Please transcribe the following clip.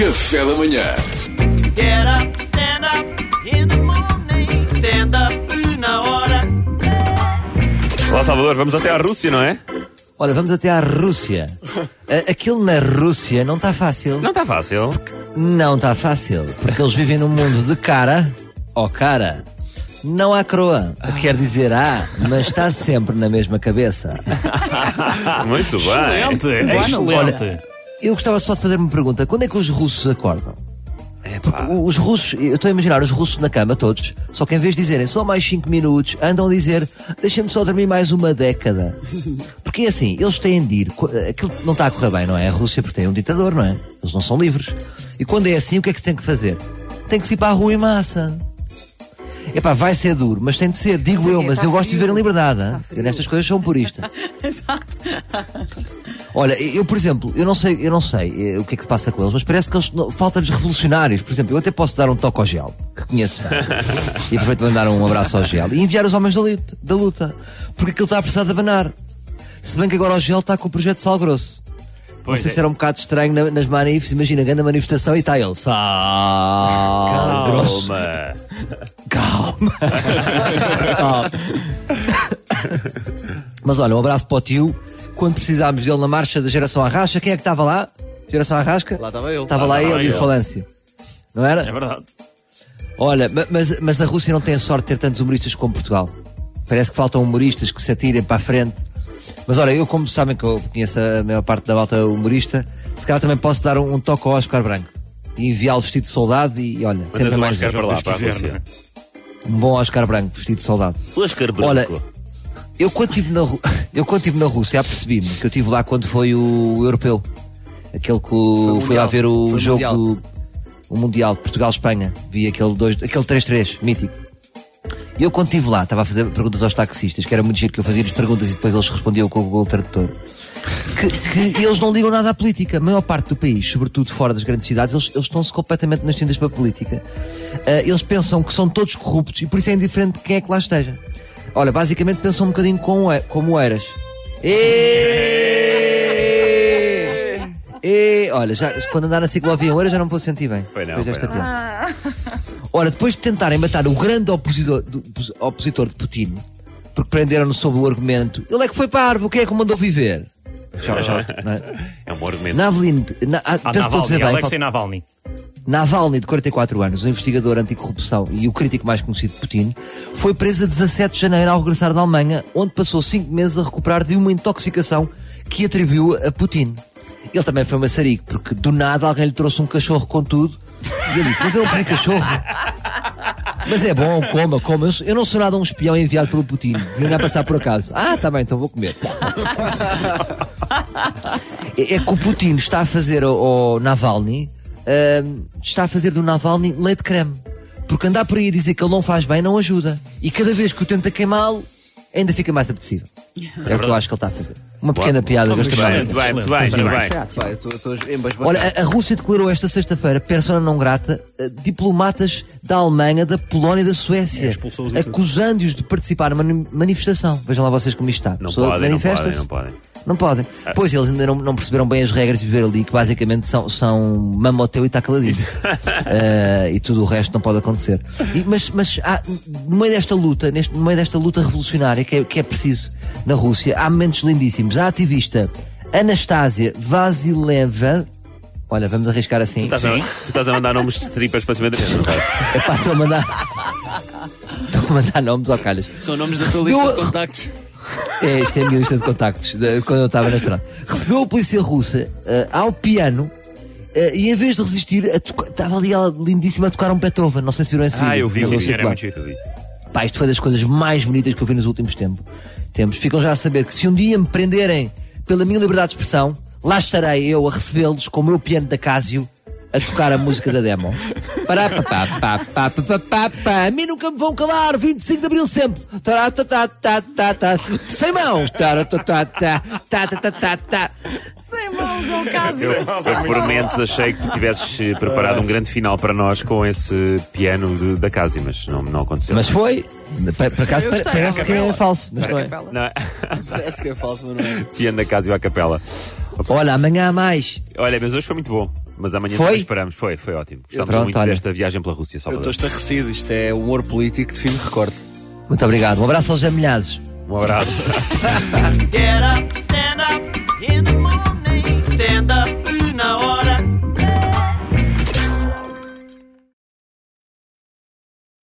Café da manhã. Get up, stand up in the morning. Stand up na hora. Olá Salvador, vamos até à Rússia, não é? Olha, vamos até à Rússia. Aquilo na Rússia não está fácil. Não está fácil. Não está fácil. Porque eles vivem num mundo de cara. Ó cara. Não há croa. Quer dizer, há, mas está sempre na mesma cabeça. Muito bem. Olha, eu gostava só de fazer uma pergunta. Quando é que os russos acordam? Os russos, eu estou a imaginar os russos na cama todos, só que em vez de dizerem só mais 5 minutos, andam a dizer deixem-me só dormir mais uma década. Porque é assim, eles têm de ir, aquilo não está a correr bem, não é? A Rússia porque tem um ditador, não é? Eles não são livres. E quando é assim, o que é que se tem que fazer? Tem que se ir para a rua em massa. Epá, vai ser duro, mas tem de ser, digo eu, mas eu gosto de viver em liberdade. hein? Eu nestas coisas sou um purista. Olha, eu, por exemplo, eu não sei, eu não sei eh, o que é que se passa com eles, mas parece que eles falta-lhes revolucionários. Por exemplo, eu até posso dar um toque ao gel, que conheço bem. e aproveito para mandar um abraço ao gel e enviar os homens da luta, da luta porque aquilo está a precisar de abanar. Se bem que agora o gel está com o projeto Sal Grosso. não sei é. se era um bocado estranho na- nas manifes, imagina, grande manifestação e está ele. Sal Grosso. Calma. Calma. Calma. Mas olha, um abraço para o tio. Quando precisámos dele na marcha da geração Arrasca, quem é que estava lá? Geração Arrasca? Lá estava ele. Estava lá, Lá ele e o. Falâncio. Não era? É verdade. Olha, ma- mas, mas a Rússia não tem a sorte de ter tantos humoristas como Portugal. Parece que faltam humoristas que se atirem para a frente. Mas olha, eu como sabem que eu conheço a maior parte da volta humorista, se calhar também posso dar um, um toque ao Oscar Branco. E enviá-lo vestido de soldado e olha, sempre Mandas é um mais Oscar para lá, para a Rússia. um bom Oscar Branco vestido de soldado. Oscar Olha, Branco. Eu quando estive na, eu quando estive na Rússia, apercebi-me que eu estive lá quando foi o europeu. Aquele que o, fui lá ver o jogo, Mundial. o Mundial, Portugal-Espanha. Vi aquele, dois, aquele 3-3, mítico. E eu quando estive lá, estava a fazer perguntas aos taxistas, que era muito giro que eu fazia-lhes perguntas e depois eles respondiam com o Google Tradutor. Que, que eles não ligam nada à política. A maior parte do país, sobretudo fora das grandes cidades, eles, eles estão-se completamente nas tintas para a política. Ah, eles pensam que são todos corruptos e por isso é indiferente de quem é que lá esteja. Olha, basicamente pensam um bocadinho como, como o Eras. E... E... Olha, já, quando andar na ciclovia Eras já não me vou sentir bem. Pois não, Depois pois não. piada. Ora, depois de tentarem matar o grande opositor, do- opositor de Putin, porque prenderam-no sob o argumento, ele é que foi parvo, quem é que o mandou viver? Já, já, é? É um bom argumento. Navalny, na, ah, Ah, penso que estou a dizer Navalny, bem, Alexei fal- Navalny. Navalny, de 44 anos, um investigador anticorrupção e o crítico mais conhecido de Putin, foi preso a 17 de janeiro ao regressar da Alemanha, onde passou 5 meses a recuperar de uma intoxicação que atribuiu a Putin. Ele também foi maçarico, porque do nada alguém lhe trouxe um cachorro com tudo e ele disse: Mas eu não pedi cachorro. Mas é bom, coma, coma. Eu, não sou nada um espião enviado pelo Putin. Vim a passar por acaso. Ah, tá bem, então vou comer. É, é que o Putin está a fazer ao Navalny, está a fazer do Navalny leite creme. Porque andar por aí a dizer que ele não faz bem não ajuda. E cada vez que o tenta queimá-lo, ainda fica mais apetecível. É o que eu acho que ele está a fazer. Uma pequena piada Muito bem, gastronómica. muito bem, muito. Olha, a, a Rússia declarou esta sexta-feira, persona não grata, eh, diplomatas da Alemanha, da Polónia e da Suécia, tudo. acusando-os de participar numa mani- manifestação. Vejam lá vocês como isto está. Não podem, não podem, manifesta-se. não podem. Não podem. Pois eles ainda não, não perceberam bem as regras de viver ali, que basicamente são, são mamoteu e está caladinho. Eh, e tudo o resto não pode acontecer. E- mas mas há, no meio desta luta, neste, no meio desta luta revolucionária que é, que é preciso na Rússia, há momentos lindíssimos. A ativista Anastasia Vasileva. Olha, vamos arriscar assim. Estás a- Tu estás a mandar nomes de tripas para cima da mesa, não? Epá, estou a mandar. Estou a mandar nomes ao calhas. São nomes da tua lista de contactos. É, isto é a minha lista de contactos de- quando eu estava na estrada. Recebeu a polícia russa eh, ao piano eh, e em vez de resistir, estava ali ela lindíssima a tocar um Beethoven. Não sei se viram esse vídeo. Ah, eu vi, eu vi, era muito giro, eu vi. Pá, isto foi das coisas mais bonitas que eu vi nos últimos tempos. tempos. Ficam já a saber que se um dia me prenderem pela minha liberdade de expressão, lá estarei eu a recebê-los com o meu piano da Casio a tocar a música da demo. Pará, papá, papá, papá, papá. A mim nunca me vão calar. 25 de abril sempre. Tará, tá, tá, tá, tá, tá. Sem mãos. Tará, tá, tá, tá, tá, tá, tá, tá. tá. Sem mãos é o caso. Eu, eu por momentos achei que tu tivesses eh, preparado um grande final para nós com esse piano de, da casa, mas não, não aconteceu. Mas foi. Por, acaso parece, que é falso, mas não é. Parece que é falso, mas não é. Piano da casa e a capela. Olha, amanhã há mais. Olha, mas hoje foi muito bom. Mas amanhã Foi? esperamos. Foi, foi ótimo. Gostamos Pronto, muito olha. desta viagem pela Rússia, Eu estou estarrecido, isto é humor político de fim de recorde. Muito obrigado. Um abraço aos Jamilhazes. Um abraço.